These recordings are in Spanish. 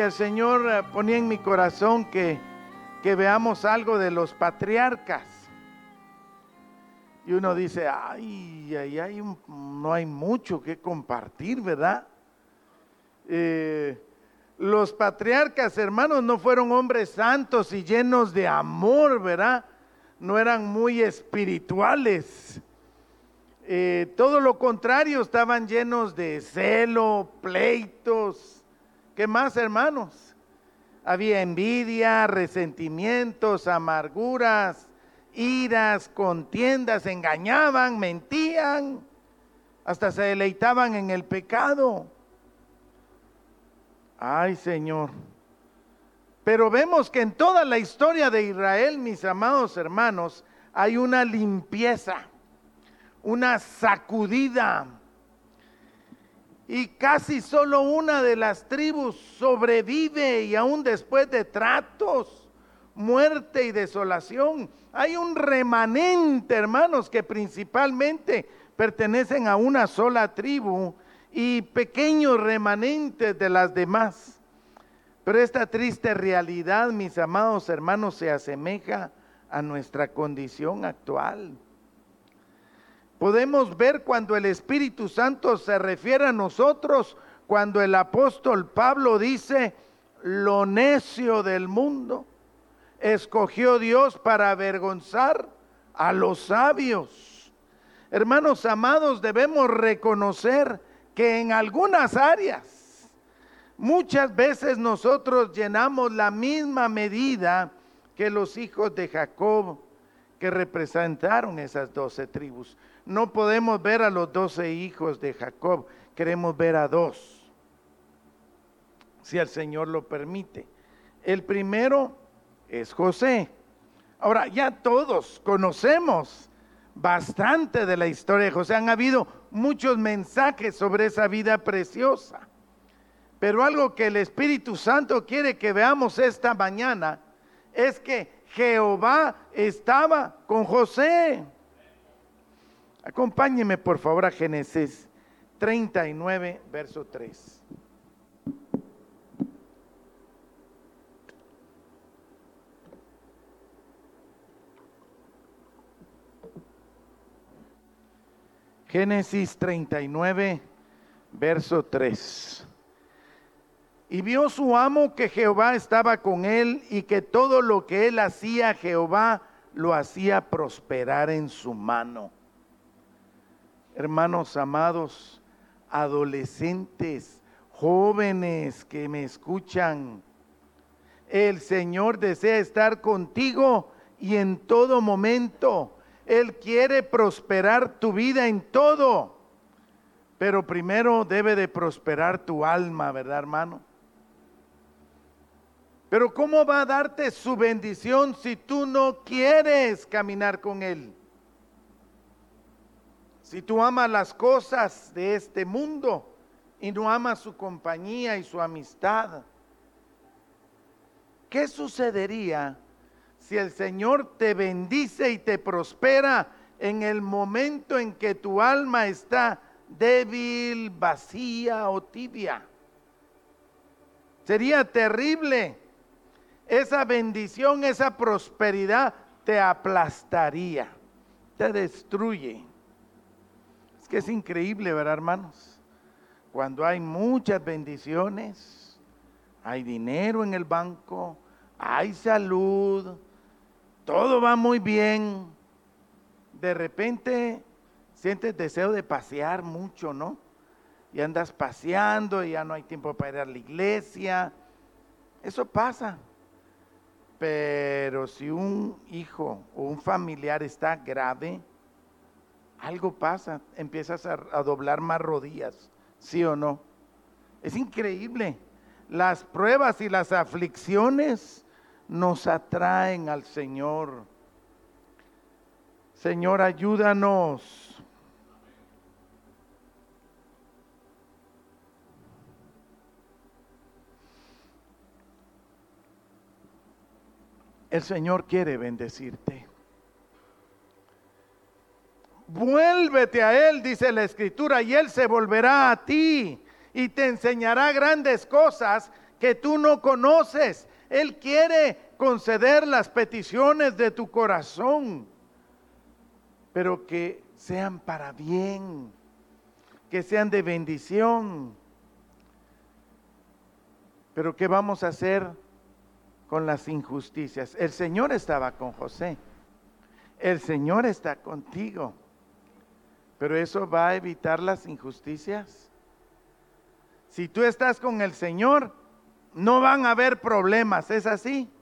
El Señor eh, ponía en mi corazón que, que veamos algo de los patriarcas. Y uno dice, ay, no hay mucho que compartir, ¿verdad? Eh, los patriarcas, hermanos, no fueron hombres santos y llenos de amor, ¿verdad? No eran muy espirituales. Eh, todo lo contrario, estaban llenos de celo, pleitos. ¿Qué más, hermanos? Había envidia, resentimientos, amarguras, iras, contiendas, engañaban, mentían, hasta se deleitaban en el pecado. Ay, Señor. Pero vemos que en toda la historia de Israel, mis amados hermanos, hay una limpieza, una sacudida. Y casi solo una de las tribus sobrevive y aún después de tratos, muerte y desolación, hay un remanente, hermanos, que principalmente pertenecen a una sola tribu y pequeños remanentes de las demás. Pero esta triste realidad, mis amados hermanos, se asemeja a nuestra condición actual. Podemos ver cuando el Espíritu Santo se refiere a nosotros, cuando el apóstol Pablo dice, lo necio del mundo escogió Dios para avergonzar a los sabios. Hermanos amados, debemos reconocer que en algunas áreas muchas veces nosotros llenamos la misma medida que los hijos de Jacob que representaron esas doce tribus. No podemos ver a los doce hijos de Jacob, queremos ver a dos, si el Señor lo permite. El primero es José. Ahora, ya todos conocemos bastante de la historia de José. Han habido muchos mensajes sobre esa vida preciosa. Pero algo que el Espíritu Santo quiere que veamos esta mañana es que Jehová estaba con José. Acompáñeme por favor a Génesis 39, verso 3. Génesis 39, verso 3. Y vio su amo que Jehová estaba con él y que todo lo que él hacía, Jehová lo hacía prosperar en su mano. Hermanos amados, adolescentes, jóvenes que me escuchan, el Señor desea estar contigo y en todo momento él quiere prosperar tu vida en todo. Pero primero debe de prosperar tu alma, ¿verdad, hermano? Pero ¿cómo va a darte su bendición si tú no quieres caminar con Él? Si tú amas las cosas de este mundo y no amas su compañía y su amistad, ¿qué sucedería si el Señor te bendice y te prospera en el momento en que tu alma está débil, vacía o tibia. Sería terrible. Esa bendición, esa prosperidad te aplastaría, te destruye. Que es increíble, ¿verdad, hermanos? Cuando hay muchas bendiciones, hay dinero en el banco, hay salud, todo va muy bien, de repente sientes deseo de pasear mucho, ¿no? Y andas paseando y ya no hay tiempo para ir a la iglesia. Eso pasa. Pero si un hijo o un familiar está grave, algo pasa, empiezas a, doblar más rodillas, ¿sí o no? Es increíble. Las pruebas y las aflicciones nos atraen al Señor. Señor, ayúdanos. El Señor quiere bendecirte. Vuélvete a Él, dice la Escritura, y Él se volverá a ti y te enseñará grandes cosas que tú no conoces. Él quiere conceder las peticiones de tu corazón, pero que sean para bien, que sean de bendición. Pero ¿qué vamos a hacer con las injusticias? El Señor estaba con José. El Señor está contigo. Pero eso va a evitar las injusticias. Si tú estás con el Señor, no van a haber problemas. ¿Es así?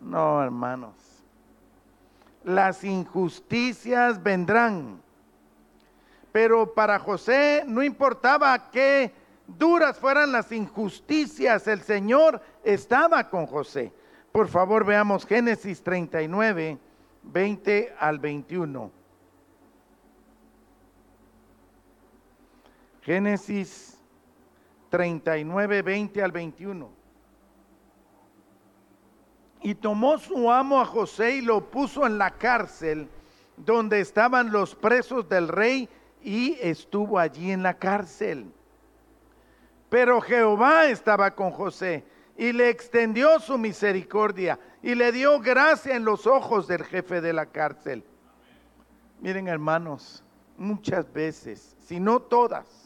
No, hermanos. Las injusticias vendrán. Pero para José no importaba qué duras fueran las injusticias, el Señor estaba con José. Por favor, veamos Génesis 39, 20 al 21. Génesis 39, 20 al 21. Y tomó su amo a José y lo puso en la cárcel donde estaban los presos del rey y estuvo allí en la cárcel. Pero Jehová estaba con José y le extendió su misericordia y le dio gracia en los ojos del jefe de la cárcel. Miren hermanos, muchas veces, si no todas,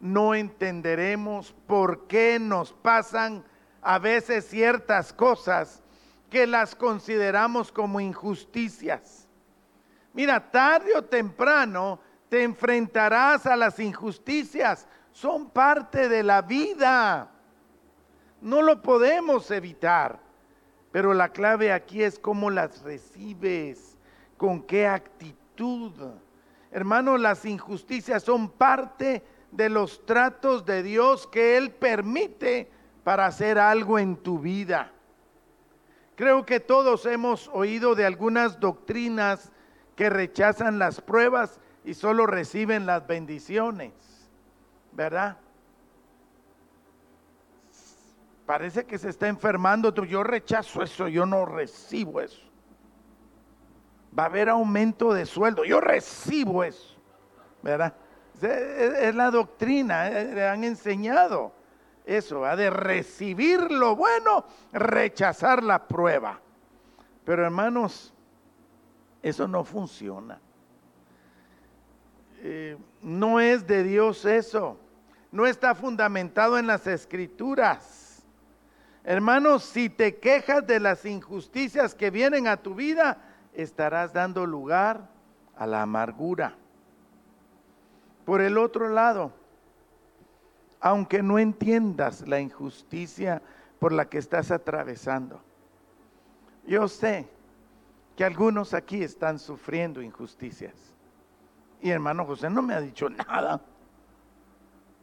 no entenderemos por qué nos pasan a veces ciertas cosas que las consideramos como injusticias. Mira, tarde o temprano te enfrentarás a las injusticias. Son parte de la vida. No lo podemos evitar. Pero la clave aquí es cómo las recibes, con qué actitud. Hermano, las injusticias son parte de los tratos de Dios que Él permite para hacer algo en tu vida. Creo que todos hemos oído de algunas doctrinas que rechazan las pruebas y solo reciben las bendiciones, ¿verdad? Parece que se está enfermando. Yo rechazo eso, yo no recibo eso. Va a haber aumento de sueldo, yo recibo eso, ¿verdad? Es la doctrina, eh, le han enseñado eso, ha de recibir lo bueno, rechazar la prueba. Pero hermanos, eso no funciona. Eh, no es de Dios eso. No está fundamentado en las escrituras. Hermanos, si te quejas de las injusticias que vienen a tu vida, estarás dando lugar a la amargura. Por el otro lado, aunque no entiendas la injusticia por la que estás atravesando, yo sé que algunos aquí están sufriendo injusticias. Y hermano José no me ha dicho nada,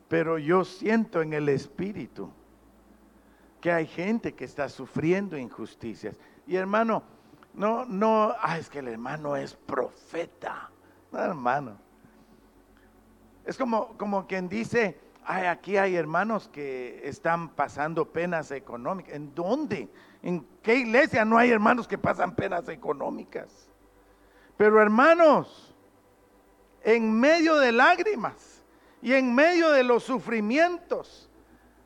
pero yo siento en el espíritu que hay gente que está sufriendo injusticias. Y hermano, no, no, ah, es que el hermano es profeta. No, hermano. Es como, como quien dice, Ay, aquí hay hermanos que están pasando penas económicas. ¿En dónde? ¿En qué iglesia no hay hermanos que pasan penas económicas? Pero hermanos, en medio de lágrimas y en medio de los sufrimientos,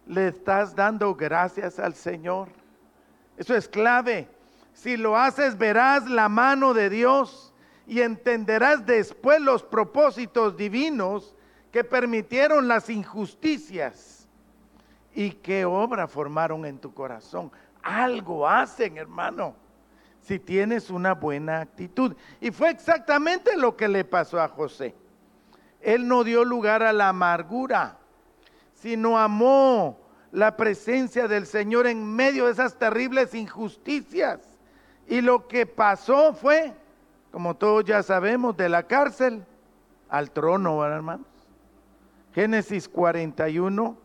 le estás dando gracias al Señor. Eso es clave. Si lo haces, verás la mano de Dios y entenderás después los propósitos divinos que permitieron las injusticias y qué obra formaron en tu corazón. Algo hacen, hermano, si tienes una buena actitud. Y fue exactamente lo que le pasó a José. Él no dio lugar a la amargura, sino amó la presencia del Señor en medio de esas terribles injusticias. Y lo que pasó fue, como todos ya sabemos, de la cárcel al trono, hermano. Génesis 41,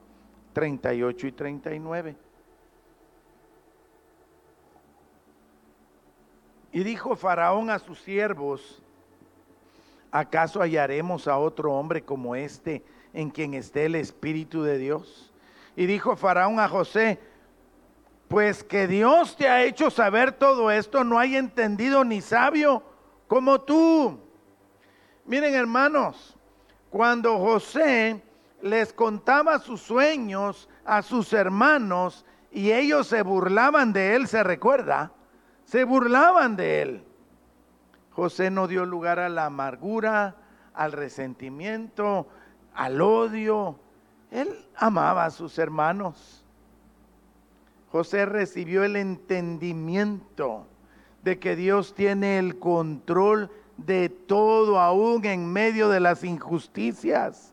38 y 39. Y dijo Faraón a sus siervos, ¿acaso hallaremos a otro hombre como este en quien esté el Espíritu de Dios? Y dijo Faraón a José, pues que Dios te ha hecho saber todo esto, no hay entendido ni sabio como tú. Miren hermanos, cuando José les contaba sus sueños a sus hermanos y ellos se burlaban de él, ¿se recuerda? Se burlaban de él. José no dio lugar a la amargura, al resentimiento, al odio. Él amaba a sus hermanos. José recibió el entendimiento de que Dios tiene el control de todo, aún en medio de las injusticias.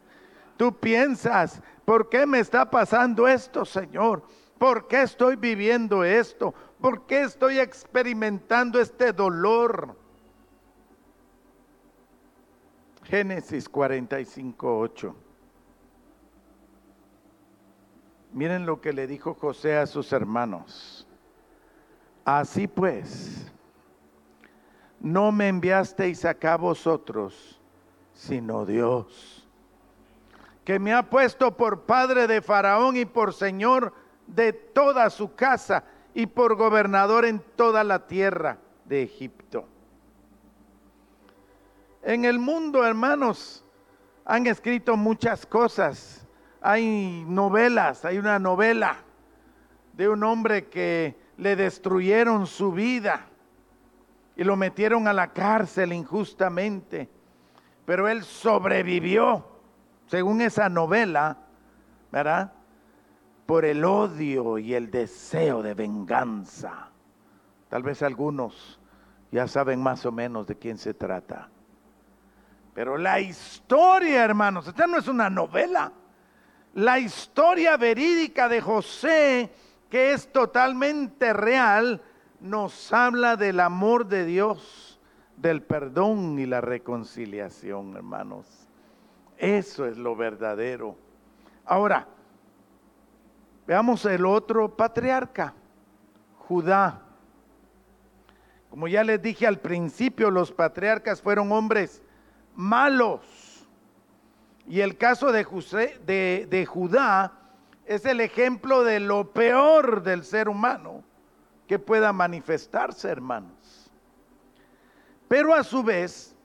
Tú piensas, ¿por qué me está pasando esto, Señor? ¿Por qué estoy viviendo esto? ¿Por qué estoy experimentando este dolor? Génesis 45, 8. Miren lo que le dijo José a sus hermanos. Así pues, no me enviasteis acá vosotros, sino Dios, que me ha puesto por padre de Faraón y por señor de toda su casa y por gobernador en toda la tierra de Egipto. En el mundo, hermanos, han escrito muchas cosas. Hay novelas, hay una novela de un hombre que le destruyeron su vida y lo metieron a la cárcel injustamente. Pero él sobrevivió, según esa novela, ¿verdad? Por el odio y el deseo de venganza. Tal vez algunos ya saben más o menos de quién se trata. Pero la historia, hermanos, esta no es una novela. La historia verídica de José, que es totalmente real, nos habla del amor de Dios, del perdón y la reconciliación, hermanos. Eso es lo verdadero. Ahora, veamos el otro patriarca, Judá. Como ya les dije al principio, los patriarcas fueron hombres malos. Y el caso de, de, de Judá es el ejemplo de lo peor del ser humano que pueda manifestarse, hermanos. Pero a su vez,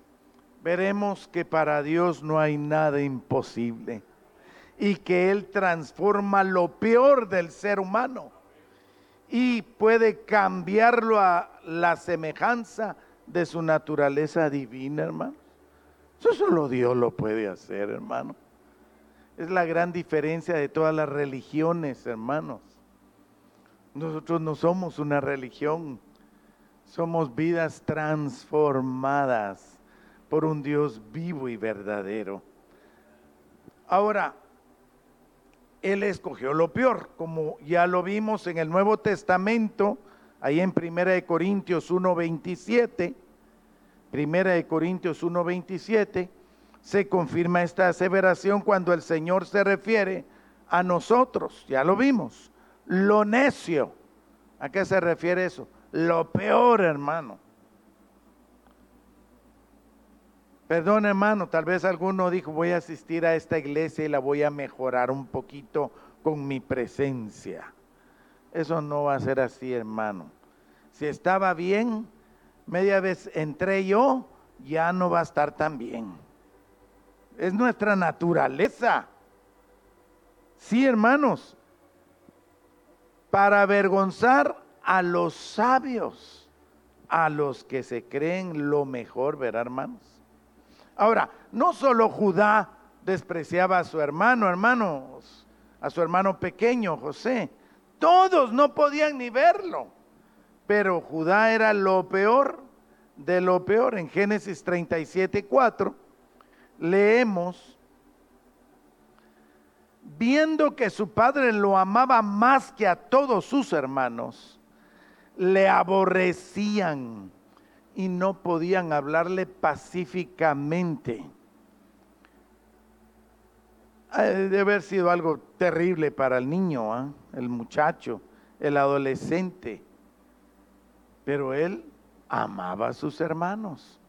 veremos que para Dios no hay nada imposible y que Él transforma lo peor del ser humano y puede cambiarlo a la semejanza de su naturaleza divina, hermano. Eso solo Dios lo puede hacer, hermano. Es la gran diferencia de todas las religiones, hermanos. Nosotros no somos una religión, somos vidas transformadas por un Dios vivo y verdadero. Ahora, Él escogió lo peor, como ya lo vimos en el Nuevo Testamento, ahí en Primera de Corintios 1.27, Primera de Corintios 1.27, se confirma esta aseveración cuando el Señor se refiere a nosotros, ya lo vimos lo necio. ¿A qué se refiere eso? Lo peor, hermano. Perdón, hermano, tal vez alguno dijo, voy a asistir a esta iglesia y la voy a mejorar un poquito con mi presencia. Eso no va a ser así, hermano. Si estaba bien, media vez entré yo, ya no va a estar tan bien. Es nuestra naturaleza. Sí, hermanos, para avergonzar a los sabios, a los que se creen lo mejor, ¿verdad, hermanos? Ahora, no solo Judá despreciaba a su hermano, hermanos, a su hermano pequeño, José. Todos no podían ni verlo. Pero Judá era lo peor de lo peor. En Génesis 37, 4 leemos viendo que su padre lo amaba más que a todos sus hermanos, le aborrecían y no podían hablarle pacíficamente. Debe haber sido algo terrible para el niño, ¿ah? el muchacho, el adolescente. Pero él amaba a sus hermanos.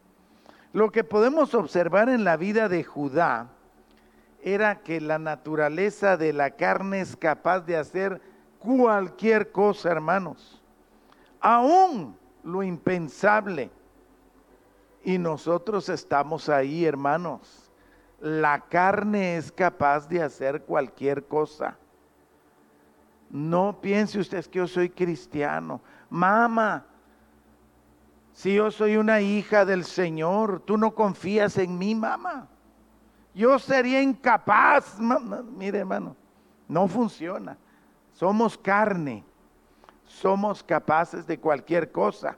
Lo que podemos observar en la vida de Judá era que la naturaleza de la carne es capaz de hacer cualquier cosa, hermanos. Aún lo impensable. Y nosotros estamos ahí, hermanos, La carne es capaz de hacer cualquier cosa. No piense usted que yo soy cristiano. Mamá, si yo soy una hija del Señor, tú no confías en mí, mamá. Yo sería incapaz. Mire, hermano, no funciona. Somos carne. Somos capaces de cualquier cosa.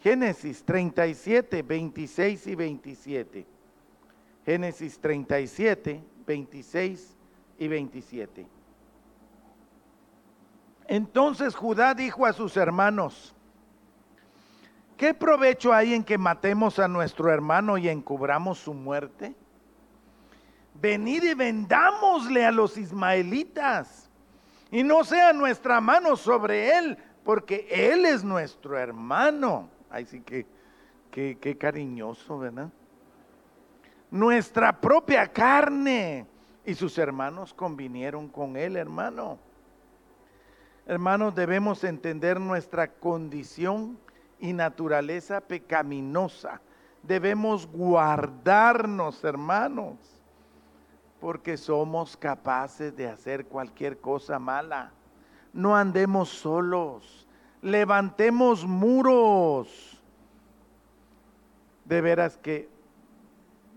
Génesis 37, 26 y 27. Génesis 37, 26 y 27. Entonces Judá dijo a sus hermanos, ¿qué provecho hay en que matemos a nuestro hermano y encubramos su muerte? Venid y vendámosle a los ismaelitas y no sea nuestra mano sobre él, porque él es nuestro hermano. Ay, sí que, qué cariñoso, ¿verdad? Nuestra propia carne. Y sus hermanos convinieron con él, hermano. Hermanos, debemos entender nuestra condición y naturaleza pecaminosa. Debemos guardarnos, hermanos, porque somos capaces de hacer cualquier cosa mala. No andemos solos, levantemos muros. De veras que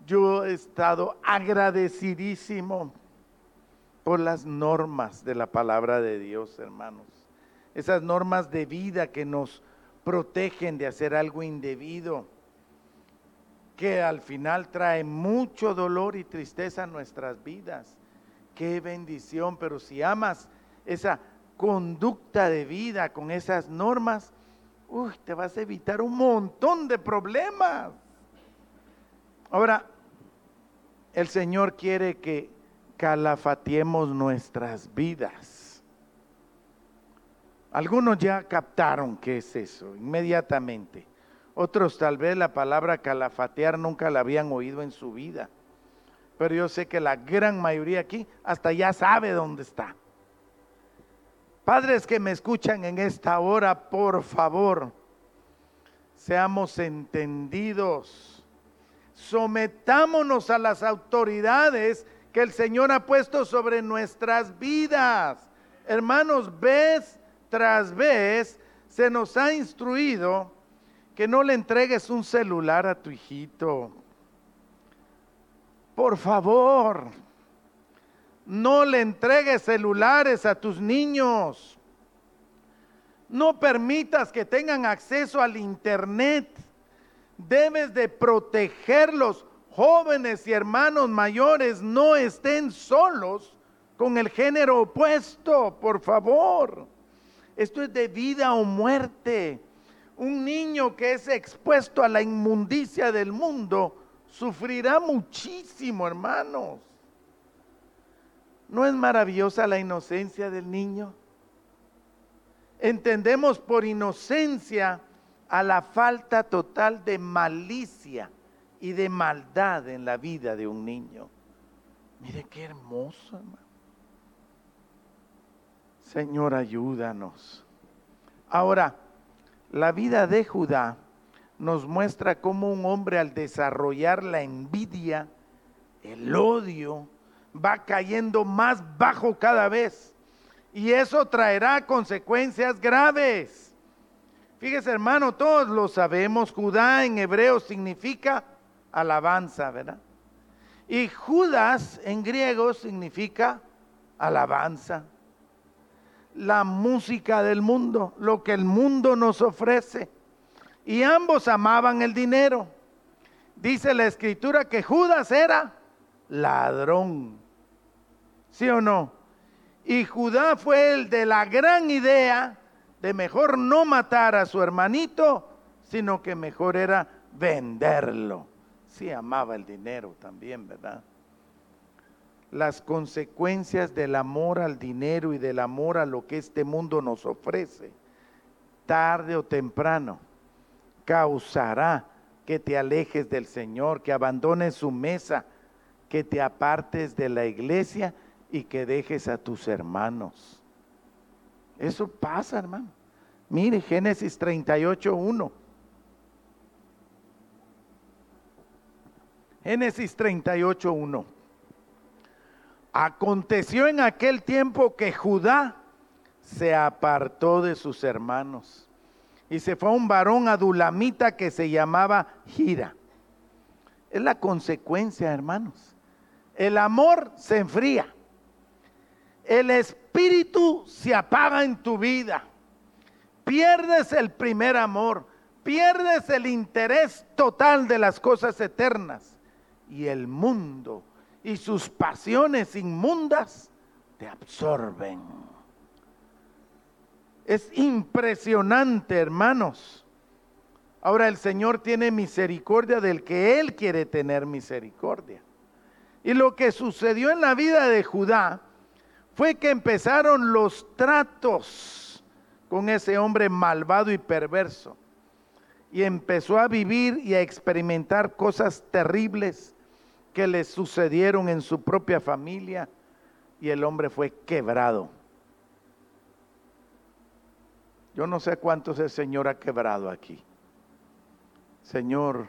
yo he estado agradecidísimo por las normas de la palabra de Dios, hermanos. Esas normas de vida que nos protegen de hacer algo indebido, que al final trae mucho dolor y tristeza a nuestras vidas. Qué bendición, pero si amas esa conducta de vida con esas normas, uy, te vas a evitar un montón de problemas. Ahora, el Señor quiere que calafateemos nuestras vidas. Algunos ya captaron qué es eso inmediatamente. Otros tal vez la palabra calafatear nunca la habían oído en su vida. Pero yo sé que la gran mayoría aquí hasta ya sabe dónde está. Padres que me escuchan en esta hora, por favor, seamos entendidos. Sometámonos a las autoridades que el Señor ha puesto sobre nuestras vidas. Hermanos, vez tras vez se nos ha instruido que no le entregues un celular a tu hijito. Por favor, no le entregues celulares a tus niños. No permitas que tengan acceso al Internet. Debes de protegerlos jóvenes y hermanos mayores no estén solos con el género opuesto, por favor. Esto es de vida o muerte. Un niño que es expuesto a la inmundicia del mundo sufrirá muchísimo, hermanos. ¿No es maravillosa la inocencia del niño? Entendemos por inocencia a la falta total de malicia y de maldad en la vida de un niño. Mire qué hermoso, hermano. Señor, ayúdanos. Ahora, la vida de Judá nos muestra cómo un hombre al desarrollar la envidia, el odio, va cayendo más bajo cada vez. Y eso traerá consecuencias graves. Fíjese hermano, todos lo sabemos, Judá en hebreo significa alabanza, ¿verdad? Y Judas en griego significa alabanza. La música del mundo, lo que el mundo nos ofrece. Y ambos amaban el dinero. Dice la escritura que Judas era ladrón. ¿Sí o no? Y Judá fue el de la gran idea de mejor no matar a su hermanito, sino que mejor era venderlo sí amaba el dinero también, ¿verdad? Las consecuencias del amor al dinero y del amor a lo que este mundo nos ofrece, tarde o temprano, causará que te alejes del Señor, que abandones su mesa, que te apartes de la iglesia y que dejes a tus hermanos. Eso pasa, hermano. Mire Génesis 38, 1. Génesis 38.1. Aconteció en aquel tiempo que Judá se apartó de sus hermanos y se fue a un varón adulamita que se llamaba Gira. Es la consecuencia, hermanos. El amor se enfría. El espíritu se apaga en tu vida. Pierdes el primer amor. Pierdes el interés total de las cosas eternas. Y el mundo y sus pasiones inmundas te absorben. Es impresionante, hermanos. Ahora el Señor tiene misericordia del que Él quiere tener misericordia. Y lo que sucedió en la vida de Judá fue que empezaron los tratos con ese hombre malvado y perverso. Y empezó a vivir y a experimentar cosas terribles que le sucedieron en su propia familia y el hombre fue quebrado. Yo no sé cuántos el Señor ha quebrado aquí. Señor,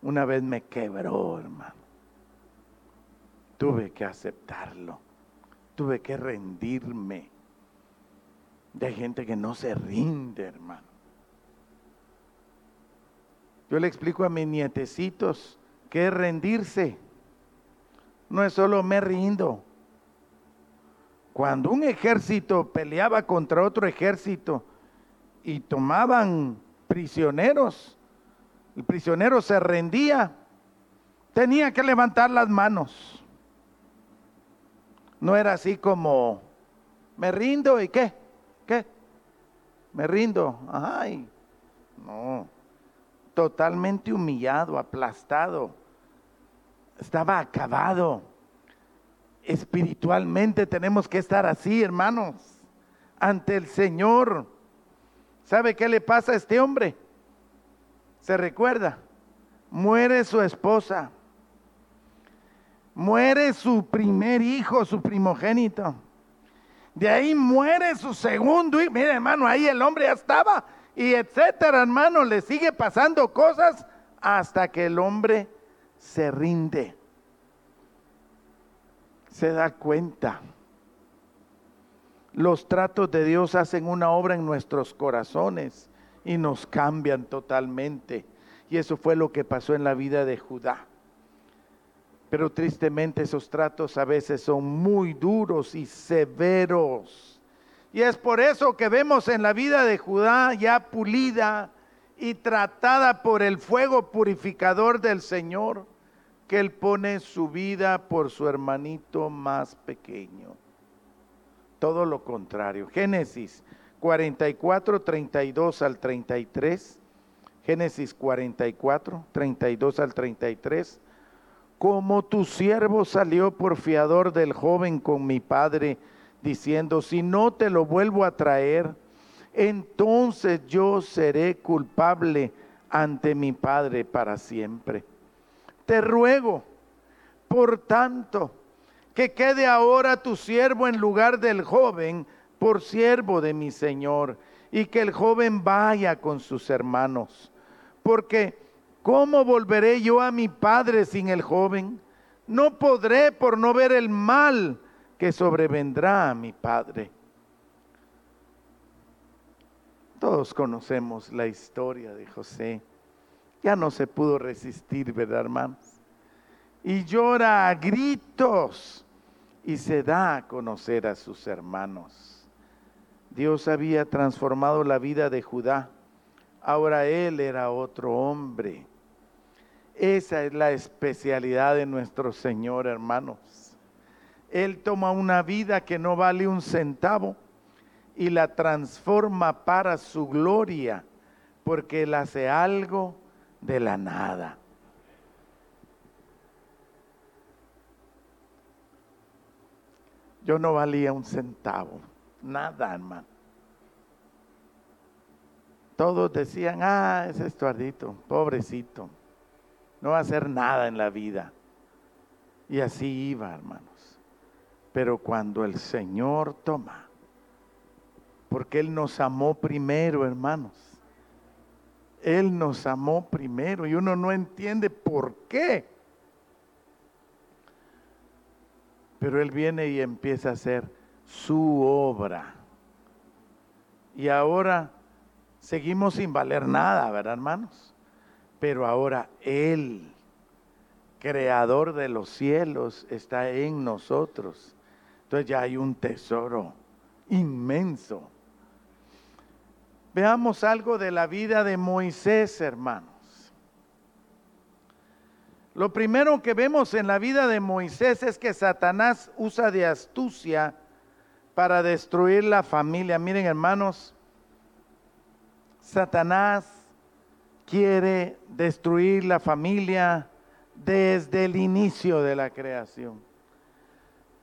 una vez me quebró, hermano. Tuve que aceptarlo. Tuve que rendirme. De gente que no se rinde, hermano. Yo le explico a mis nietecitos que rendirse. No es solo me rindo. Cuando un ejército peleaba contra otro ejército y tomaban prisioneros, el prisionero se rendía, tenía que levantar las manos. No era así como, me rindo y qué, qué, me rindo, ay, no, totalmente humillado, aplastado estaba acabado. Espiritualmente tenemos que estar así, hermanos, ante el Señor. ¿Sabe qué le pasa a este hombre? Se recuerda, muere su esposa, muere su primer hijo, su primogénito. De ahí muere su segundo hijo. Mire, hermano, ahí el hombre ya estaba. Y etcétera, hermano, le sigue pasando cosas hasta que el hombre se rinde, se da cuenta. Los tratos de Dios hacen una obra en nuestros corazones y nos cambian totalmente. Y eso fue lo que pasó en la vida de Judá. Pero tristemente esos tratos a veces son muy duros y severos. Y es por eso que vemos en la vida de Judá ya pulida y tratada por el fuego purificador del Señor que él pone su vida por su hermanito más pequeño. Todo lo contrario. Génesis 44, 32 al 33. Génesis 44, 32 al 33. Como tu siervo salió por fiador del joven con mi padre, diciendo, si no te lo vuelvo a traer, entonces yo seré culpable ante mi padre para siempre. Te ruego, por tanto, que quede ahora tu siervo en lugar del joven por siervo de mi Señor, y que el joven vaya con sus hermanos. Porque, ¿cómo volveré yo a mi padre sin el joven? No podré por no ver el mal que sobrevendrá a mi padre. Todos conocemos la historia de José ya no se pudo resistir, ¿verdad, hermanos? Y llora a gritos y se da a conocer a sus hermanos. Dios había transformado la vida de Judá. Ahora él era otro hombre. Esa es la especialidad de nuestro Señor, hermanos. Él toma una vida que no vale un centavo y la transforma para su gloria, porque él hace algo de la nada. Yo no valía un centavo, nada, hermano. Todos decían, ah, ese Estuardito, pobrecito, no va a hacer nada en la vida. Y así iba, hermanos. Pero cuando el Señor toma, porque Él nos amó primero, hermanos él nos amó primero y uno no entiende por qué. Pero Él viene y empieza a hacer su obra. Y ahora seguimos sin valer nada, ¿verdad, hermanos? Pero ahora Él, creador de los cielos, está en nosotros. Entonces ya hay un tesoro inmenso Veamos algo de la vida de Moisés, hermanos. Lo primero que vemos en la vida de Moisés es que Satanás usa de astucia para destruir la familia. Miren hermanos, Satanás quiere destruir la familia desde el inicio de la creación.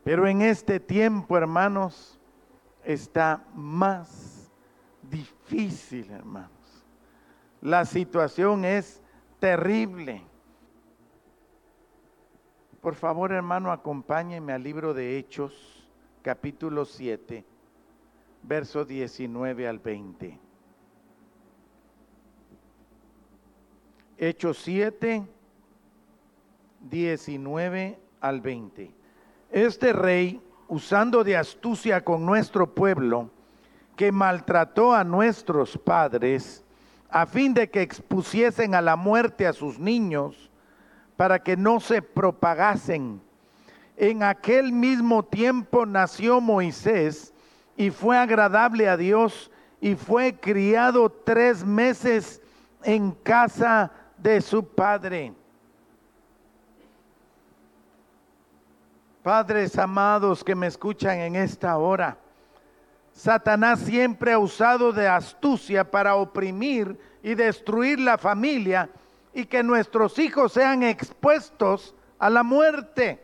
Pero en este tiempo, hermanos, está más difícil, hermanos. La situación es terrible. Por favor, hermano, acompáñeme al libro de Hechos, capítulo 7, verso 19 al 20. Hechos 7, 19 al 20. Este rey, usando de astucia con nuestro pueblo, que maltrató a nuestros padres, a fin de que expusiesen a la muerte a sus niños, para que no se propagasen. En aquel mismo tiempo nació Moisés y fue agradable a Dios y fue criado tres meses en casa de su padre. Padres amados que me escuchan en esta hora, Satanás siempre ha usado de astucia para oprimir y destruir la familia y que nuestros hijos sean expuestos a la muerte.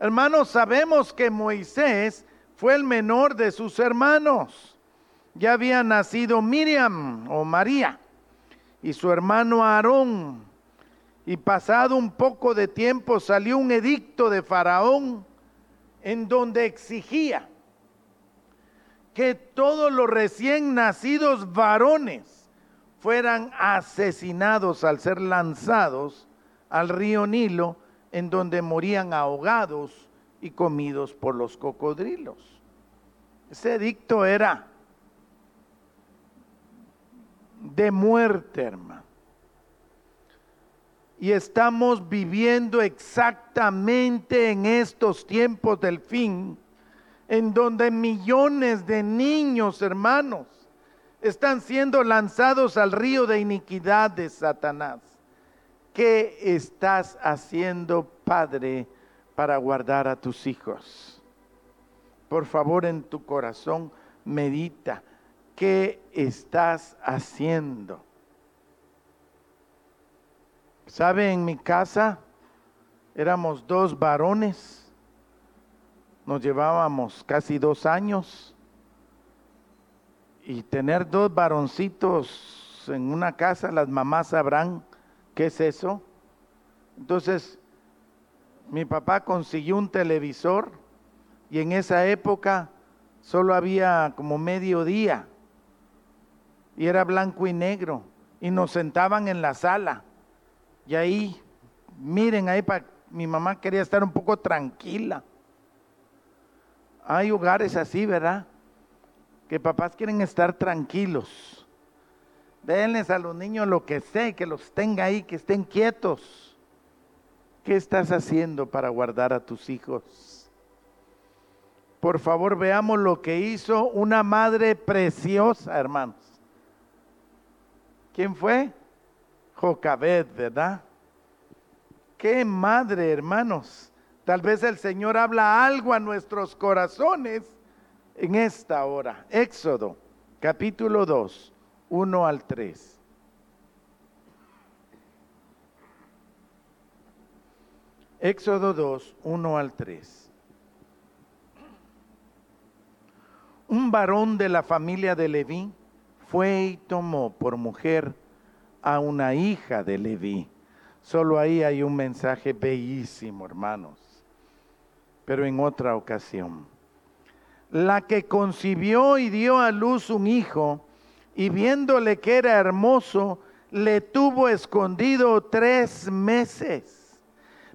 Hermanos, sabemos que Moisés fue el menor de sus hermanos. Ya había nacido Miriam o María y su hermano Aarón. Y pasado un poco de tiempo salió un edicto de Faraón en donde exigía que todos los recién nacidos varones fueran asesinados al ser lanzados al río Nilo, en donde morían ahogados y comidos por los cocodrilos. Ese edicto era de muerte, hermano. Y estamos viviendo exactamente en estos tiempos del fin, en donde millones de niños, hermanos, están siendo lanzados al río de iniquidad de Satanás. ¿Qué estás haciendo, Padre, para guardar a tus hijos? Por favor, en tu corazón, medita. ¿Qué estás haciendo? ¿Sabe? En mi casa éramos dos varones. Nos llevábamos casi dos años y tener dos varoncitos en una casa, las mamás sabrán qué es eso. Entonces, mi papá consiguió un televisor y en esa época solo había como medio día y era blanco y negro y nos sentaban en la sala y ahí, miren ahí, mi mamá quería estar un poco tranquila. Hay hogares así, ¿verdad? que papás quieren estar tranquilos. Denles a los niños lo que sé, que los tenga ahí, que estén quietos. ¿Qué estás haciendo para guardar a tus hijos? Por favor, veamos lo que hizo una madre preciosa, hermanos. ¿Quién fue? Jocabed, ¿verdad? Qué madre, hermanos. Tal vez el Señor habla algo a nuestros corazones en esta hora. Éxodo, capítulo 2, 1 al 3. Éxodo 2, 1 al 3. Un varón de la familia de Leví fue y tomó por mujer a una hija de Leví. Solo ahí hay un mensaje bellísimo, hermanos, pero en otra ocasión la que concibió y dio a luz un hijo, y viéndole que era hermoso, le tuvo escondido tres meses.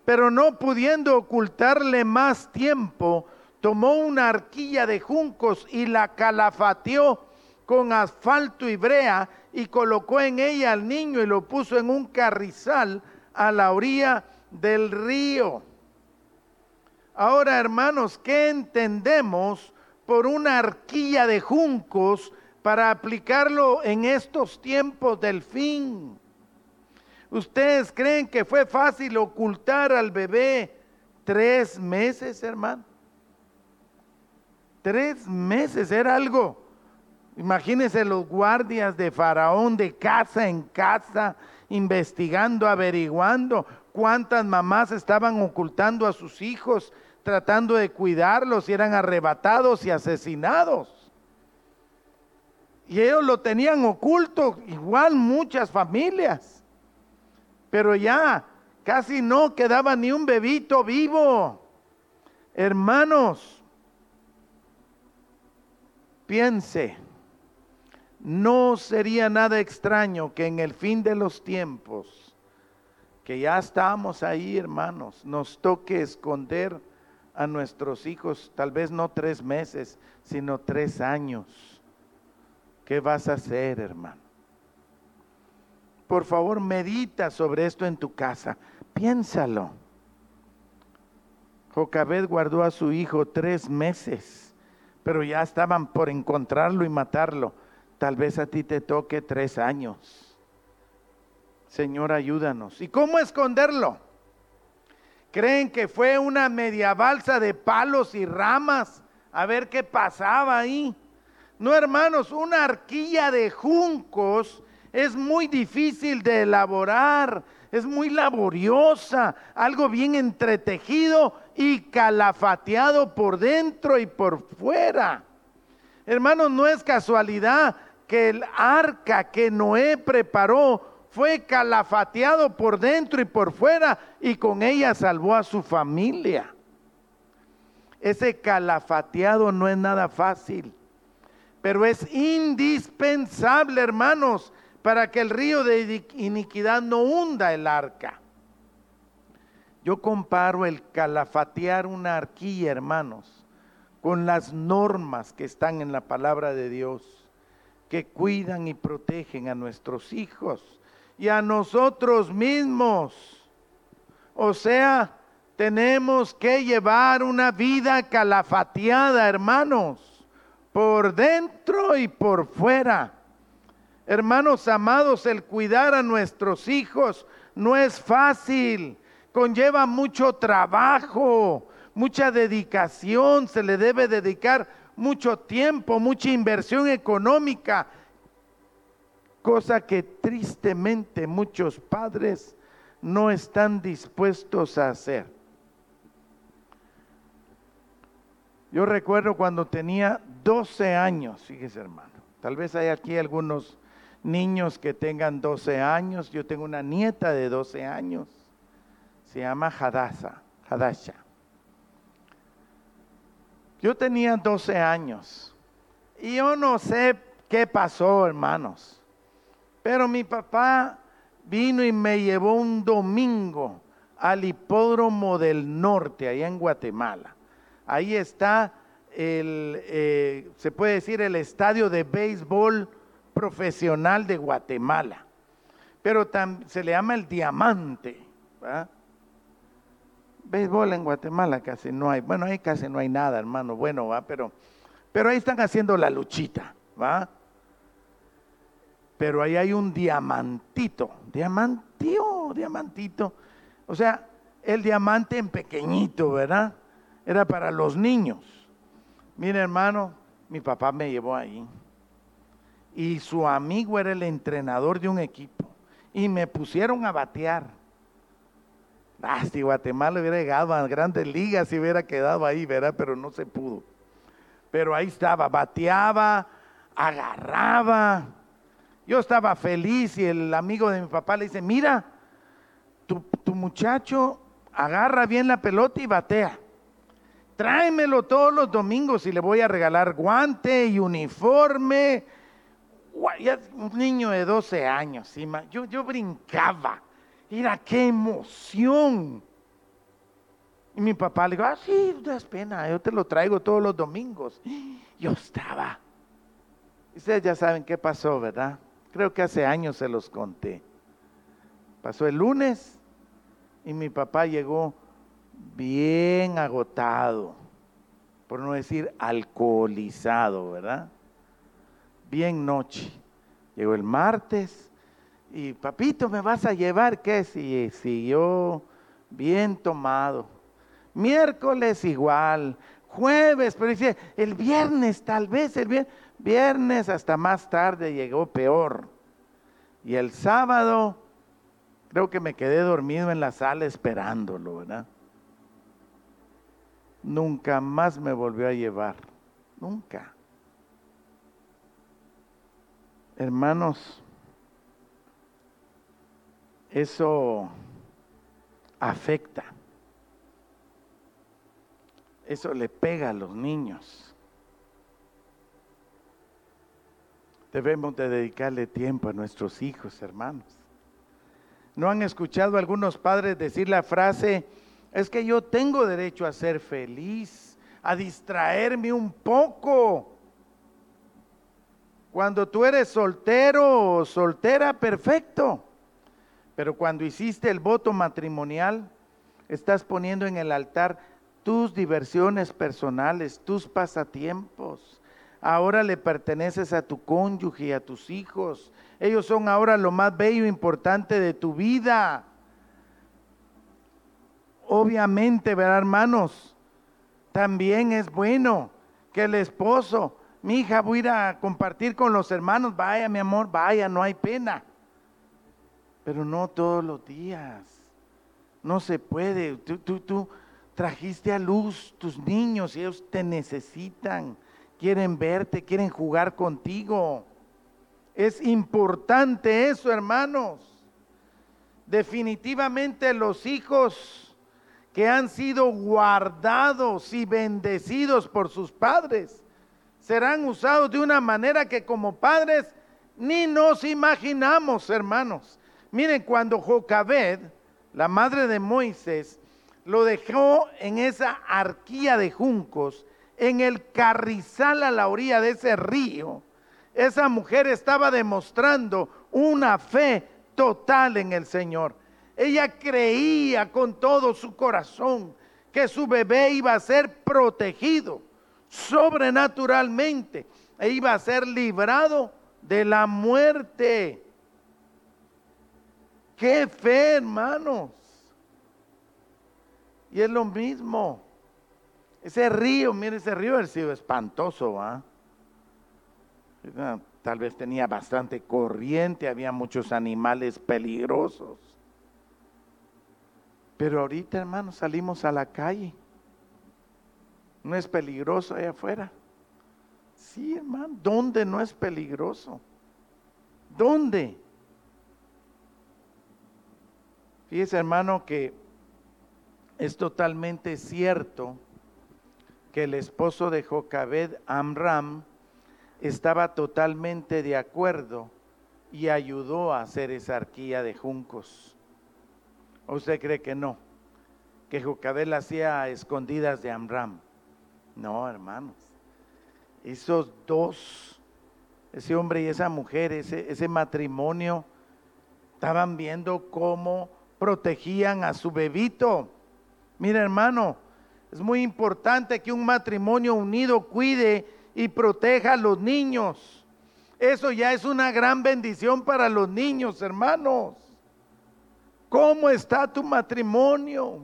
pero no pudiendo ocultarle más tiempo, tomó una arquilla de juncos y la calafateó con asfalto y brea y colocó en ella al niño y lo puso en un carrizal a la orilla del río. Ahora, hermanos, ¿qué entendemos por una arquilla de juncos para aplicarlo en estos tiempos del fin? ¿Ustedes creen que fue fácil ocultar al bebé tres meses, hermano? Tres meses era algo. Imagínense los guardias de Faraón de casa en casa, investigando, averiguando cuántas mamás estaban ocultando a sus hijos, tratando de cuidarlos y eran arrebatados y asesinados. Y ellos lo tenían oculto, igual muchas familias pero ya casi no quedaba ni un bebito vivo. Hermanos, piense, no sería nada extraño que en el fin de los tiempos, que ya estamos ahí, hermanos, nos toque esconder a nuestros hijos, tal vez no tres meses, sino tres años. ¿Qué vas a hacer, hermano? por favor, medita sobre esto en tu casa. Piénsalo. Jocabed guardó a su hijo tres meses, pero ya estaban por encontrarlo y matarlo. Tal vez a ti te toque tres años. Señor, ayúdanos. ¿Y cómo esconderlo? ¿Creen que fue una media balsa de palos y ramas? A ver qué pasaba ahí. No, hermanos, una arquilla de juncos es muy difícil de elaborar, es muy laboriosa, algo bien entretejido y calafateado por dentro y por fuera. Hermanos, no es casualidad que el arca que Noé preparó fue calafateado por dentro y por fuera y con ella salvó a su familia. Ese calafateado no es nada fácil, pero es indispensable, hermanos, para que el río de iniquidad no hunda el arca. Yo comparo el calafatear una arquilla, hermanos, con las normas que están en la palabra de Dios, que cuidan y protegen a nuestros hijos y a nosotros mismos. O sea, tenemos que llevar una vida calafateada, hermanos, por dentro y por fuera. Hermanos amados, el cuidar a nuestros hijos no es fácil, conlleva mucho trabajo, mucha dedicación, se le debe dedicar mucho tiempo, mucha inversión económica, cosa que tristemente muchos padres no están dispuestos a hacer. Yo recuerdo cuando tenía 12 años, fíjese hermano, tal vez hay aquí algunos niños que tengan 12 años. Yo tengo una nieta de 12 años. Se llama Hadasa, Hadasha. Yo tenía 12 años. Y yo no sé qué pasó, hermanos. Pero mi papá vino y me llevó un domingo al hipódromo del norte, allá en Guatemala. Ahí está el, eh, se puede decir, el estadio de béisbol profesional de Guatemala, pero se le llama el diamante. Béisbol en Guatemala casi no hay, bueno, ahí casi no hay nada, hermano, bueno, va, pero, pero ahí están haciendo la luchita, ¿va? Pero ahí hay un diamantito, diamantito, diamantito. O sea, el diamante en pequeñito, ¿verdad? Era para los niños. Mire, hermano, mi papá me llevó ahí y su amigo era el entrenador de un equipo y me pusieron a batear. Ah, si Guatemala hubiera llegado a grandes ligas y hubiera quedado ahí, ¿verdad? Pero no se pudo. Pero ahí estaba, bateaba, agarraba. Yo estaba feliz y el amigo de mi papá le dice, mira, tu, tu muchacho agarra bien la pelota y batea. Tráemelo todos los domingos y le voy a regalar guante y uniforme un niño de 12 años, yo, yo brincaba. Mira qué emoción. Y mi papá le dijo, ah, sí, no es pena, yo te lo traigo todos los domingos. Yo estaba. Ustedes ya saben qué pasó, ¿verdad? Creo que hace años se los conté. Pasó el lunes y mi papá llegó bien agotado, por no decir alcoholizado, ¿verdad? Bien noche. Llegó el martes y papito, ¿me vas a llevar? ¿Qué? Si siguió bien tomado. Miércoles igual, jueves, pero dice, el viernes tal vez, el viernes, viernes hasta más tarde llegó peor. Y el sábado, creo que me quedé dormido en la sala esperándolo, ¿verdad? Nunca más me volvió a llevar, nunca. Hermanos, eso afecta. Eso le pega a los niños. Debemos de dedicarle tiempo a nuestros hijos, hermanos. ¿No han escuchado algunos padres decir la frase, es que yo tengo derecho a ser feliz, a distraerme un poco? Cuando tú eres soltero o soltera, perfecto. Pero cuando hiciste el voto matrimonial, estás poniendo en el altar tus diversiones personales, tus pasatiempos. Ahora le perteneces a tu cónyuge y a tus hijos. Ellos son ahora lo más bello e importante de tu vida. Obviamente, ¿verdad, hermanos? También es bueno que el esposo, mi hija, voy a ir a compartir con los hermanos. Vaya, mi amor, vaya, no hay pena. Pero no todos los días. No se puede. Tú, tú, tú trajiste a luz tus niños y ellos te necesitan, quieren verte, quieren jugar contigo. Es importante eso, hermanos. Definitivamente los hijos que han sido guardados y bendecidos por sus padres serán usados de una manera que como padres ni nos imaginamos, hermanos. Miren, cuando Jocabed, la madre de Moisés, lo dejó en esa arquía de juncos, en el carrizal a la orilla de ese río. Esa mujer estaba demostrando una fe total en el Señor. Ella creía con todo su corazón que su bebé iba a ser protegido sobrenaturalmente e iba a ser librado de la muerte. Qué fe, hermanos. Y es lo mismo. Ese río, mire, ese río ha sido espantoso, ¿va? Tal vez tenía bastante corriente, había muchos animales peligrosos. Pero ahorita, hermanos, salimos a la calle. No es peligroso allá afuera. Sí, hermano, ¿dónde no es peligroso? ¿Dónde? Fíjese, hermano, que es totalmente cierto que el esposo de Jocabed, Amram, estaba totalmente de acuerdo y ayudó a hacer esa arquía de juncos. ¿O usted cree que no? Que Jocabed la hacía a escondidas de Amram. No, hermanos. Esos dos, ese hombre y esa mujer, ese, ese matrimonio, estaban viendo cómo protegían a su bebito. Mira hermano, es muy importante que un matrimonio unido cuide y proteja a los niños. Eso ya es una gran bendición para los niños, hermanos. ¿Cómo está tu matrimonio?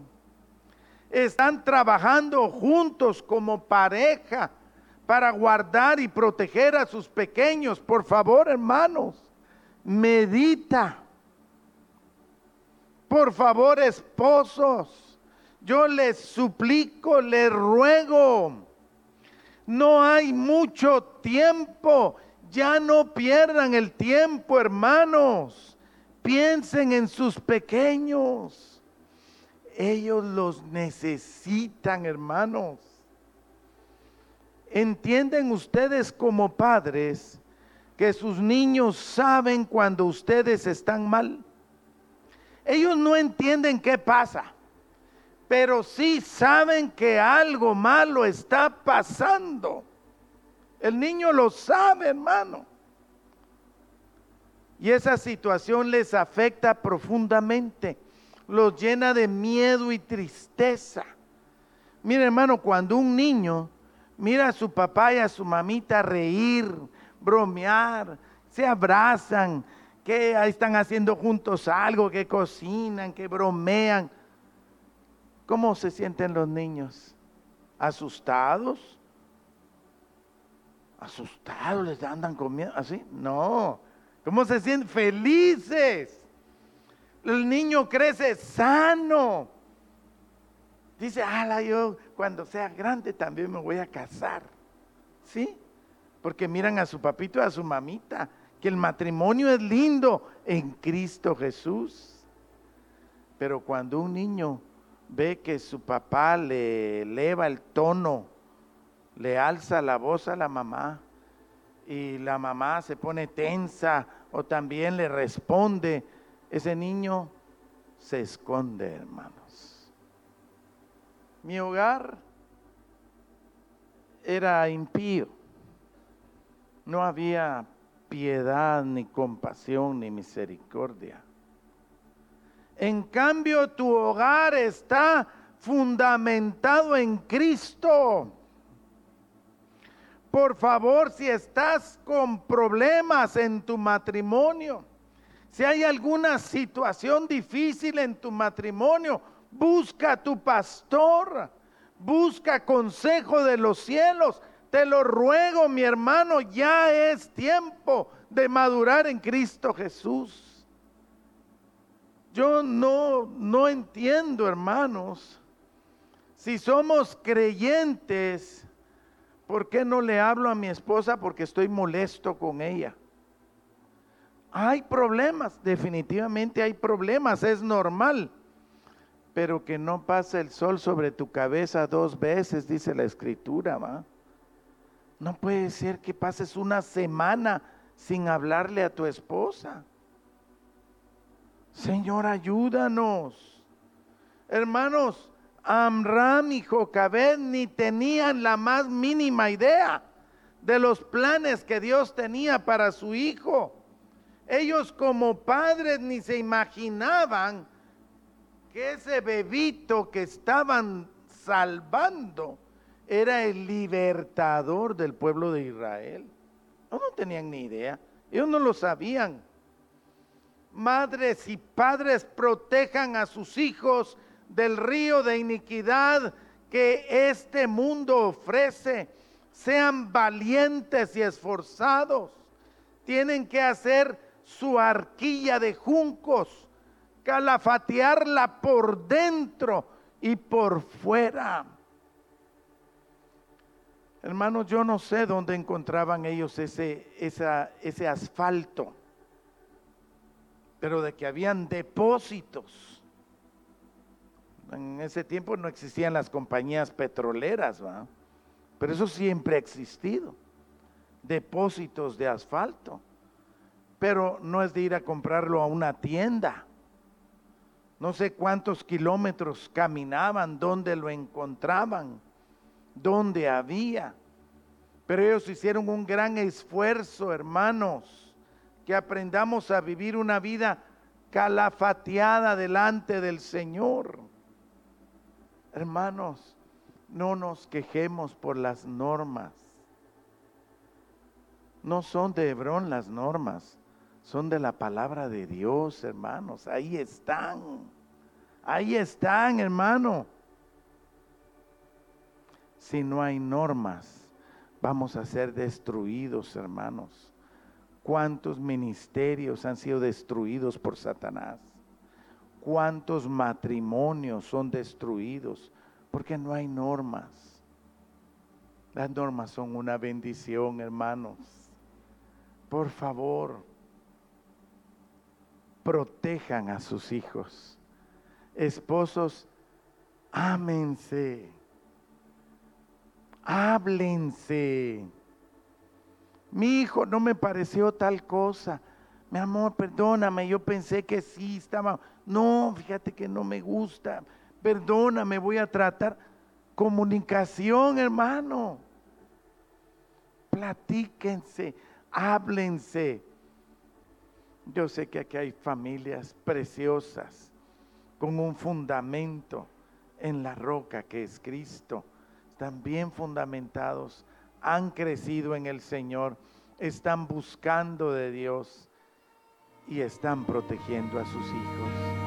Están trabajando juntos como pareja para guardar y proteger a sus pequeños. Por favor, hermanos, medita. Por favor, esposos yo les suplico, les ruego, no hay mucho tiempo, ya no pierdan el tiempo, hermanos. Piensen en sus pequeños. Ellos los necesitan, hermanos. ¿Entienden ustedes como padres que sus niños saben cuando ustedes están mal? Ellos no entienden qué pasa pero sí saben que algo malo está pasando. El niño lo sabe, hermano. Y esa situación les afecta profundamente, los llena de miedo y tristeza. Mire, hermano, cuando un niño mira a su papá y a su mamita reír, bromear, se abrazan, que están haciendo juntos algo, que cocinan, que bromean. ¿Cómo se sienten los niños? ¿Asustados? ¿Asustados? ¿Les andan comiendo? ¿Así? No. ¿Cómo se sienten? Felices. El niño crece sano. Dice, ala, yo cuando sea grande también me voy a casar. ¿Sí? Porque miran a su papito y a su mamita que el matrimonio es lindo en Cristo Jesús. Pero cuando un niño ve que su papá le eleva el tono, le alza la voz a la mamá y la mamá se pone tensa o también le responde, ese niño se esconde, hermanos. Mi hogar era impío. No había piedad, ni compasión, ni misericordia. En cambio, tu hogar está fundamentado en Cristo. Por favor, si estás con problemas en tu matrimonio, si hay alguna situación difícil en tu matrimonio, busca a tu pastor, busca consejo de los cielos te lo ruego, mi hermano, ya es tiempo de madurar en Cristo Jesús. Yo no, no entiendo, hermanos, si somos creyentes, ¿por qué no le hablo a mi esposa porque estoy molesto con ella? Hay problemas, definitivamente hay problemas, es normal. Pero que no pase el sol sobre tu cabeza dos veces, dice la escritura, ¿va? No puede ser que pases una semana sin hablarle a tu esposa. Señor, ayúdanos. Hermanos, Amram y Jocabed ni tenían la más mínima idea de los planes que Dios tenía para su hijo. Ellos como padres ni se imaginaban que ese bebito que estaban salvando era el libertador del pueblo de Israel. No, no tenían ni idea, ellos no lo sabían. Madres y padres protejan a sus hijos del río de iniquidad que este mundo ofrece. Sean valientes y esforzados. Tienen que hacer su arquilla de juncos, calafatearla por dentro y por fuera. Hermanos, yo no sé dónde encontraban ellos ese, ese asfalto, pero de que habían depósitos. En ese tiempo no existían las compañías petroleras, ¿va? pero eso siempre ha existido. Depósitos de asfalto, pero no es de ir a comprarlo a una tienda. No sé cuántos kilómetros caminaban, dónde lo encontraban donde había. Pero ellos hicieron un gran esfuerzo, hermanos, que aprendamos a vivir una vida calafateada delante del Señor. Hermanos, no nos quejemos por las normas. No son de Hebrón las normas, son de la palabra de Dios, hermanos. Ahí están. Ahí están, hermano si no hay normas, vamos a ser destruidos, hermanos. ¿Cuántos ministerios han sido destruidos por Satanás? ¿Cuántos matrimonios son destruidos? Porque no hay normas. Las normas son una bendición, hermanos. Por favor, protejan a sus hijos. Esposos, ámense háblense. Mi hijo no me pareció tal cosa. Mi amor, perdóname, yo pensé que sí estaba. No, fíjate que no me gusta. perdóname, voy a tratar. Comunicación, hermano. Platíquense, háblense. Yo sé que aquí hay familias preciosas con un fundamento en la roca que es Cristo. Están bien fundamentados, han crecido en el Señor, están buscando de Dios y están protegiendo a sus hijos.